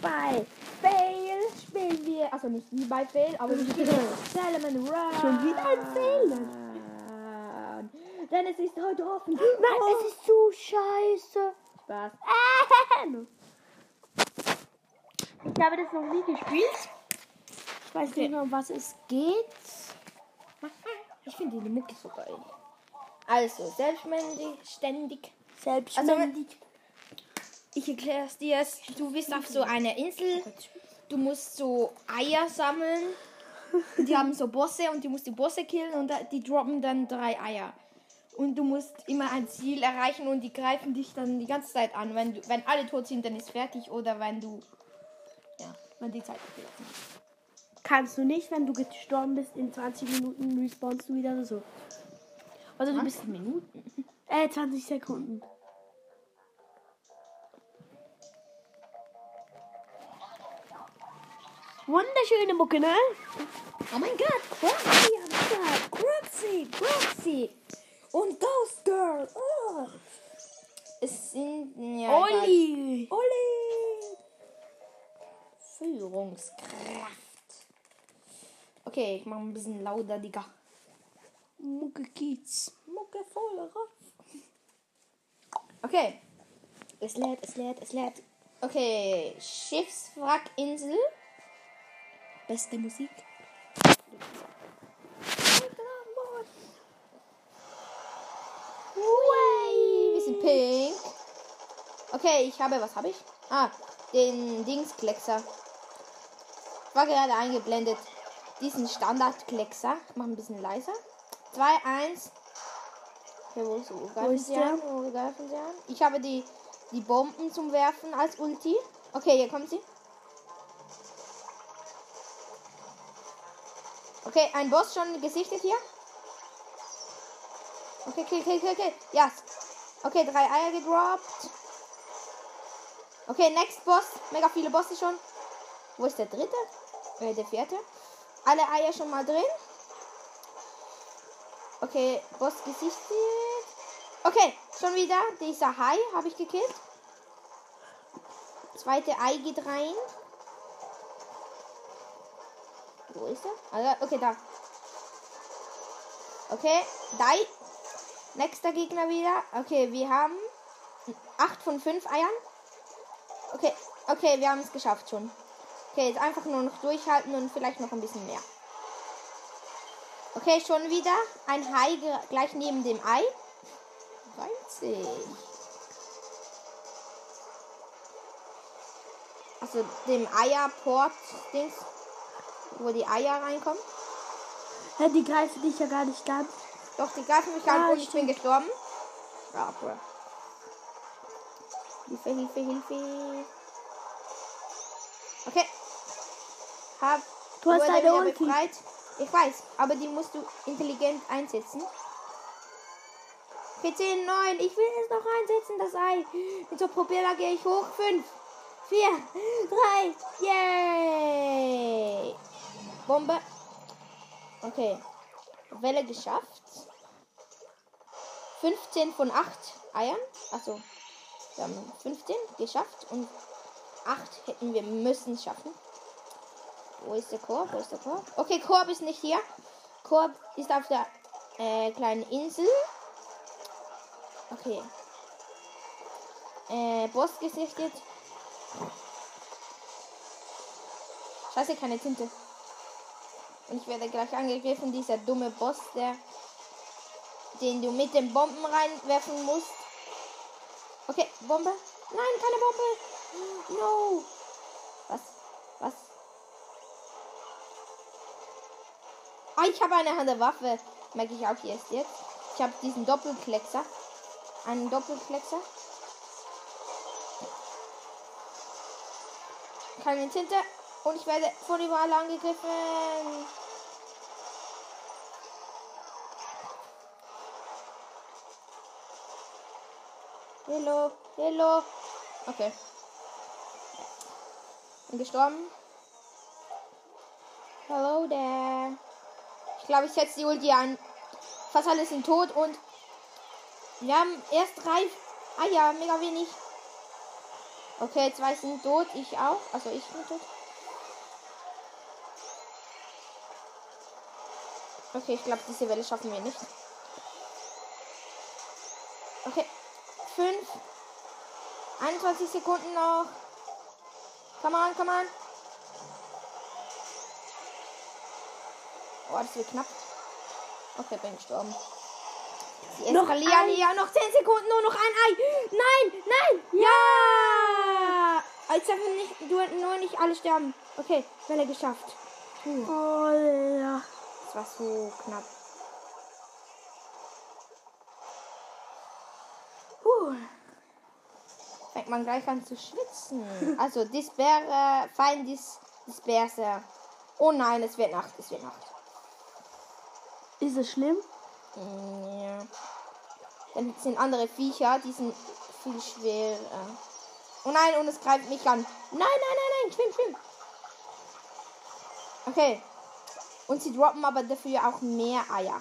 bei Fail spielen wir, also nicht wie bei Fail, aber wir spielen Salmon Run. Schon wieder ein Fail? Denn es ist heute offen. Nein, Oh, es ist so scheiße. Spaß. Ähm. Ich habe das noch nie gespielt. Ich weiß nicht mehr, um was es geht. Ich finde die Mucke so geil. Also, selbstständig, ständig. Selbstständig. Ich erkläre es dir. Du bist auf so einer Insel. Du musst so Eier sammeln. Die haben so Bosse und du musst die Bosse killen und die droppen dann drei Eier. Und du musst immer ein Ziel erreichen und die greifen dich dann die ganze Zeit an. Wenn, du, wenn alle tot sind, dann ist fertig oder wenn du. Ja, wenn die Zeit abgelaufen ist. Kannst du nicht, wenn du gestorben bist, in 20 Minuten respawnst du wieder oder so. Oder du bist. Minuten. Äh, 20 Sekunden. Wunderschöne Mucke, ne? Oh mein Gott, Croxy am Start. Croxy, Croxy. Und Ghost Girl. Oh. Es sind. Ja. Olli! Olli! Führungskraft. Okay, ich mache ein bisschen lauter, Digga. Mucke Kiez. Mucke voll rauf. Okay. Es lädt, es lädt, es lädt. Okay, Schiffswrackinsel. Beste Musik. Wir sind pink. Okay, ich habe, was habe ich? Ah, den Dingskleckser. War gerade eingeblendet. Diesen Standardkleckser. Ich mache ein bisschen leiser. 2, 1. Okay, wo, ist, wo greifen ist der? Wo greifen sie an? Ich habe die, die Bomben zum Werfen als Ulti. Okay, hier kommt sie. Okay, ein Boss schon gesichtet hier. Okay, okay, okay, okay, okay. Ja. Okay, drei Eier gedroppt. Okay, next Boss. Mega viele Bosse schon. Wo ist der dritte? Äh, der vierte. Alle Eier schon mal drin. Okay, Boss gesichtet. Okay, schon wieder. Dieser Hai habe ich gekillt. Zweite Ei geht rein. Wo ist er? Also, okay, da. Okay, die. Nächster Gegner wieder. Okay, wir haben 8 von 5 Eiern. Okay, okay, wir haben es geschafft schon. Okay, jetzt einfach nur noch durchhalten und vielleicht noch ein bisschen mehr. Okay, schon wieder ein Hai gleich neben dem Ei. Reimt sich. Also dem Eierport-Dings, wo die Eier reinkommen. Ja, die greifen dich ja gar nicht an. Doch, die greifen mich an Ah, und ich bin gestorben. Ja, bro. Hilfe, Hilfe, Hilfe. Okay. Hab Du hast wurde eine wieder Ulti. befreit. Ich weiß, aber die musst du intelligent einsetzen. Okay, 10, 9. Ich will es noch einsetzen, das Ei. Mit so Propeller gehe ich hoch. 5, 4, 3. Yay. Bombe. Okay. Welle geschafft. 15 von 8 Eiern. Achso. Wir haben 15 geschafft und 8 hätten wir müssen schaffen. Wo ist der Korb? Wo ist der Korb? Okay, Korb ist nicht hier. Korb ist auf der äh, kleinen Insel. Okay. Äh, Boss gesichtet. Scheiße, keine Tinte. Und ich werde gleich angegriffen. Dieser dumme Boss, der den du mit den Bomben reinwerfen musst. Okay, Bombe. Nein, keine Bombe. No. Was? Was? Ah, ich habe eine Hand der Waffe. Merke ich auch erst jetzt. Ich habe diesen Doppelkleckser. Einen Doppelkleckser. Keine Tinte. Und ich werde von überall angegriffen. Hello, hello. Okay. Bin gestorben. Hello there. Ich glaube, ich setze die Ulti an. Fast alle sind tot und wir haben erst drei Eier, mega wenig. Okay, zwei sind tot, ich auch. Also ich bin tot. Okay, ich glaube, diese Welle schaffen wir nicht. Okay. 5. 21 Sekunden noch. Come on, come on. Oh, das wird knapp. Okay, bin gestorben. Sie Noch ein- hier. Noch 10 Sekunden, nur noch ein Ei. Nein, nein. Ja. Jetzt dürfen nicht, nur nicht alle sterben. Okay, Welle geschafft. Puh, Oh, ja. War so knapp. Puh. Fängt man gleich an zu schwitzen. Also, Disperre, Feind dis, Disperse. Oh nein, es wird Nacht, es wird Nacht. Ist es schlimm? Mm, Ja. Dann sind andere Viecher, die sind viel schwerer. Oh nein, und es greift mich an. Nein, nein, nein, nein, schwimm, schwimm. Okay. Und sie droppen aber dafür auch mehr Eier.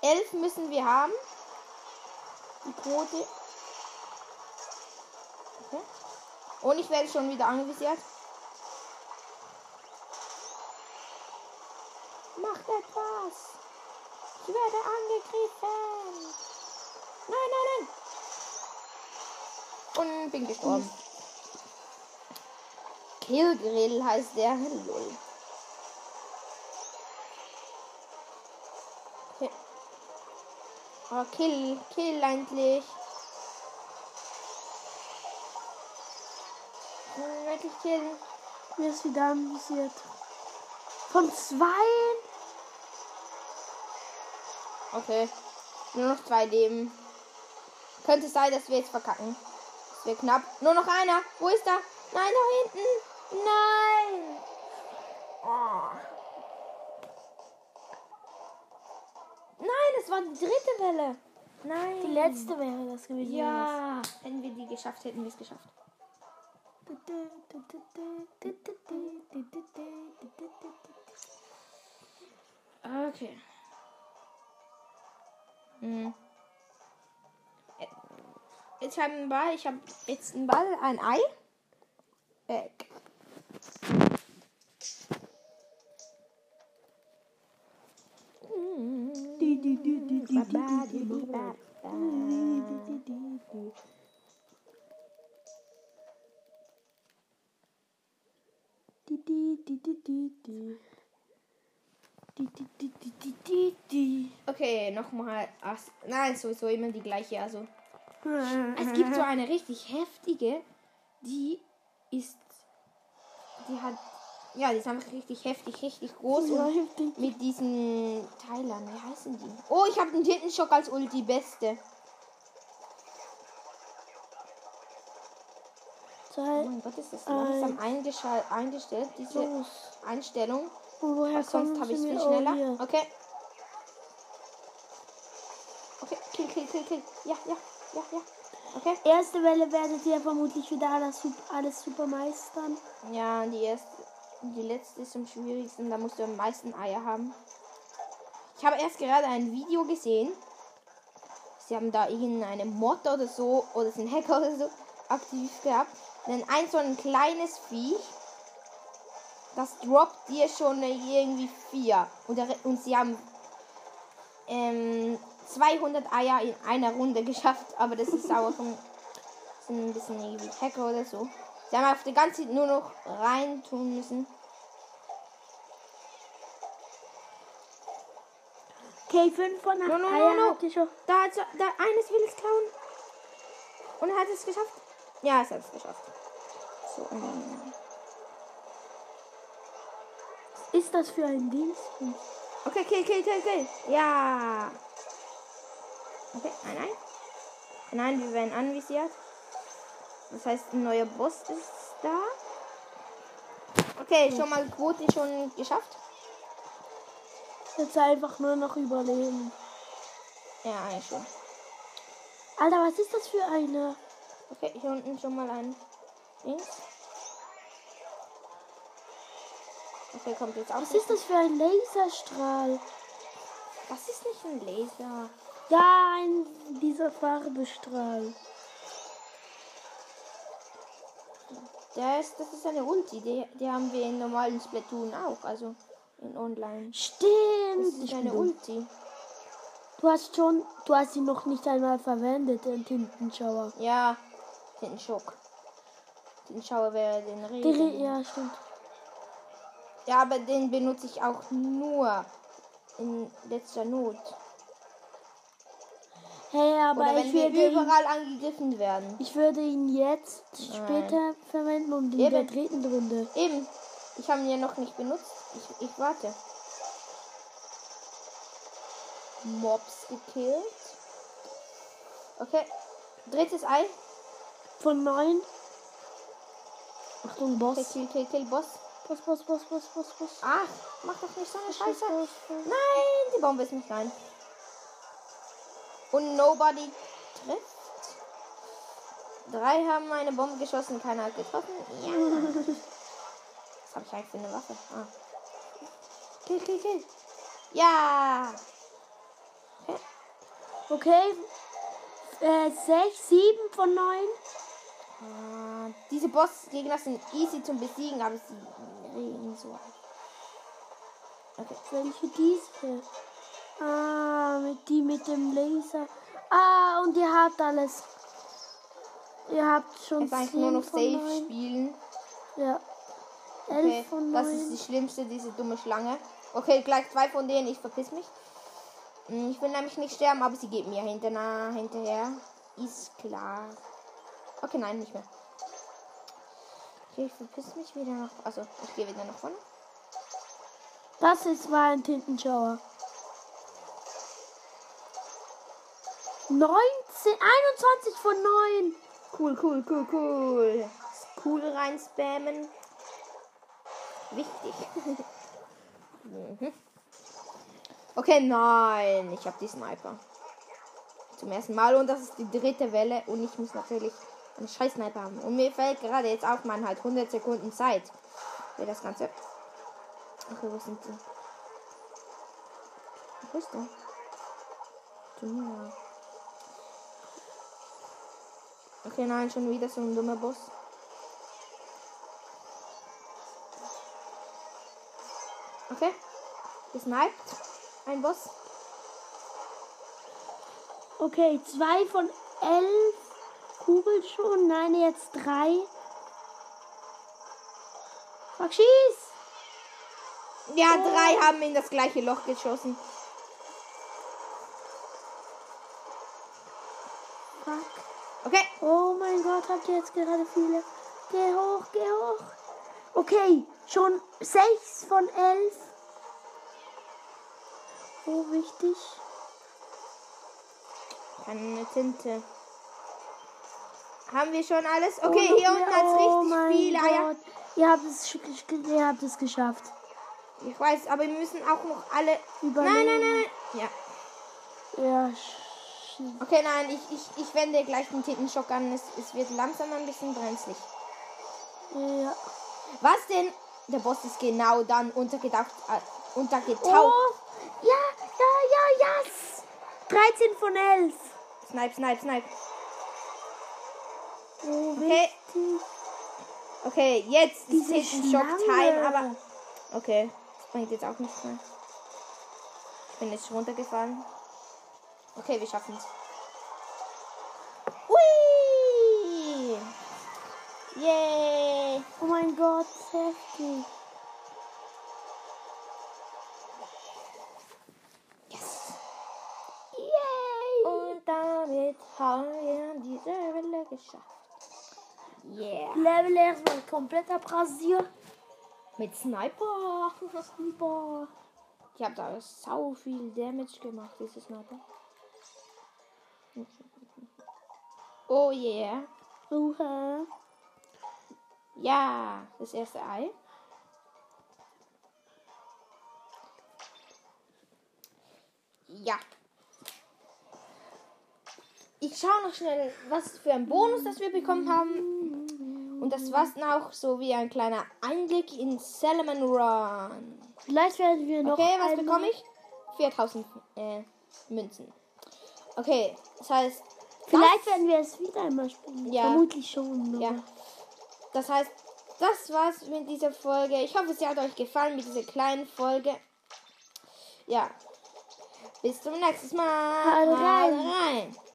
Elf müssen wir haben. Die Quote. Okay. Und ich werde schon wieder anvisiert. Macht etwas. Ich werde angegriffen. Nein, nein, nein. Und bin gestorben. Killgrill heißt der. Lol. Okay. Oh, kill, kill endlich. Wirklich killen. Mir ist wieder amüsiert. Von zwei? Okay. Nur noch zwei Leben. Könnte sein, dass wir jetzt verkacken. Das wird knapp. Nur noch einer. Wo ist er? Nein, da hinten. Nein. Oh. Nein, das war die dritte Welle. Nein. Die letzte wäre das gewesen. Ja. Wenn wir die geschafft hätten, wir es geschafft. Okay. Hm. Äh, Ich habe einen Ball. Ich habe jetzt einen Ball, ein Ei. Weg. Okay, nochmal. Nein, sowieso immer die gleiche. Also es gibt so eine richtig heftige, die ist, die hat, ja, die ist einfach richtig heftig, richtig groß Ja, und heftig. mit diesen Teilern, wie heißen die? Oh, ich habe den Tintenschock als Ulti beste. Oh Zwei. mein Gott, ist das langsam eingeschal- eingestellt, diese Los. Einstellung. Und woher sonst habe ich es viel? Oh, schneller. Okay. Okay, kill, kill, kill, kill. Ja, ja, ja, ja. Okay. Erste Welle werdet ihr vermutlich wieder alles, alles super meistern. Ja, die erste, die letzte ist am schwierigsten. Da musst du am meisten Eier haben. Ich habe erst gerade ein Video gesehen. Sie haben da irgendeine Mod oder so oder sind Hacker oder so aktiv gehabt. Denn ein so ein kleines Viech, das droppt dir schon irgendwie vier. Und, und sie haben ähm, 200 Eier in einer Runde geschafft. Aber das ist auch ein, sind ein bisschen irgendwie Hacker oder so. Sie haben auf die ganze Zeit nur noch rein tun müssen. Okay, fünf von acht No, no, no, Eier no. ihr schon. Da da eines will es klauen. Und er hat es geschafft. Ja, es hat es geschafft. So, ähm, Was ist das für ein Dings? Okay, kill, kill, kill, kill. Ja. Okay, nein, nein. Nein, wir werden anvisiert. Das heißt, ein neuer Boss ist da. Okay, schon mal Quote schon geschafft. Jetzt einfach nur noch überleben. Ja, eigentlich schon. Alter, was ist das für eine? Okay, hier unten schon mal ein Dings. Okay, kommt jetzt auch. Was ist das für ein Laserstrahl? Das ist nicht ein Laser. Ja, ein, dieser Farbestrahl. Das, das ist eine Ulti. Die, die haben wir in normalen Splatoon auch. Also in Online. Das Stimmt. ist Ich eine. Ulti. Du hast schon, du hast sie noch nicht einmal verwendet, den Tintenschauer. Ja, den Schock. Den Schauer wäre den Regen. Re ja, stimmt. Ja, aber den benutze ich auch nur in letzter Not. Hey, aber Oder wenn ich wir würde, ihn, überall angegriffen werden. ich würde ihn jetzt Nein. später verwenden und in der Eben. dritten Runde. Eben. Ich habe ihn ja noch nicht benutzt. Ich, ich warte. Mobs gekillt. Okay. Drittes Ei. Von neun. Achtung, Boss. Kill, kill, kill, Boss. Boss, Boss, Boss, Boss, Boss, Boss. Ach, mach doch nicht so eine Scheiße. Nein, die Bombe ist nicht rein. Und nobody trifft. Drei haben eine Bombe geschossen, keiner hat getroffen. Ja. Was habe ich eigentlich für eine Waffe? Ah. Kill, kill, kill. Ja. Okay. Äh, sechs, sieben von neun. Ah, diese Bossgegner sind easy zum Besiegen, aber sie regen so. Okay. Welche diese? Ah, mit die mit dem Laser. Ah, und ihr habt alles. Ihr habt schon Jetzt eigentlich nur noch safe neun. spielen. Ja. Elf Okay, das ist die schlimmste, diese dumme Schlange. Okay, gleich zwei von denen, ich verpiss mich. Hm, Ich will nämlich nicht sterben, aber sie geht mir hinterher. hinterher. Ist klar. Okay, nein, nicht mehr. Okay, ich verpiss mich wieder nach. Also, ich gehe wieder nach vorne. Das ist war ein Tintenschauer. 19, 21 von 9. Cool, cool, cool, cool. Cool rein spammen. Wichtig. mhm. Okay, nein. Ich habe die Sniper. Zum ersten Mal und das ist die dritte Welle und ich muss natürlich einen scheiß Sniper haben. Und mir fällt gerade jetzt auf, man halt 100 Sekunden Zeit für das Ganze. Okay, wo sind die? Wo ist der? Okay, nein, schon wieder so ein dummer Boss. Okay. Gesniped. Ein Boss. Okay, 2 von 11 Kugeln schon. Nein, jetzt 3. Fuck, schieß! Ja, Oh. drei haben in das gleiche Loch geschossen. Fuck. Okay. Oh mein Gott, habt ihr jetzt gerade viele? Geh hoch, geh hoch. Okay, schon 6 von 11. Oh, wichtig. Keine Tinte. Haben wir schon alles? Okay, oh, hier unten hat oh richtig viele Eier. Gott. Ihr habt es, ihr habt es geschafft. Ich weiß, aber wir müssen auch noch alle. Überleben. Nein, nein, nein, nein. Ja. Ja, sch- Okay, nein, ich, ich, ich wende gleich den Tintenschock an. Es, es wird langsam ein bisschen brenzlig. ja. Was denn? Der Boss ist genau dann untergetaucht. Äh, untergetaucht. Oh, ja, ja, ja, yes. 13 von 11. Snipe, snipe, snipe. Oh, Okay. Okay, jetzt ist Diese Tintenschock-Time, Schlange. aber. Okay, das bringt jetzt auch nichts mehr. Ich bin jetzt runtergefallen. Okay, wir schaffen es. Hui! Yay! Oh mein Gott, heftig. Yes! Yay. Und damit haben wir diese Welle geschafft. Yeah! Level erstmal komplett abrasiert. Mit Sniper! Boah. Ich habe da sau viel Damage gemacht, diese Sniper. Oh yeah! Uha. Ja, das erste Ei. Ja. Ich schaue noch schnell, was für ein Bonus das wir bekommen haben. Und das war dann auch so wie ein kleiner Einblick in Salmon Run. Vielleicht werden wir noch Okay, was bekomme ich? 4000 äh, Münzen. Okay, das heißt, Vielleicht werden wir es wieder einmal spielen. Ja. Vermutlich schon. aber- ja. Das heißt, das war's mit dieser Folge. Ich hoffe, sie hat euch gefallen mit dieser kleinen Folge. Ja. Bis zum nächsten Mal. Haut rein. rein.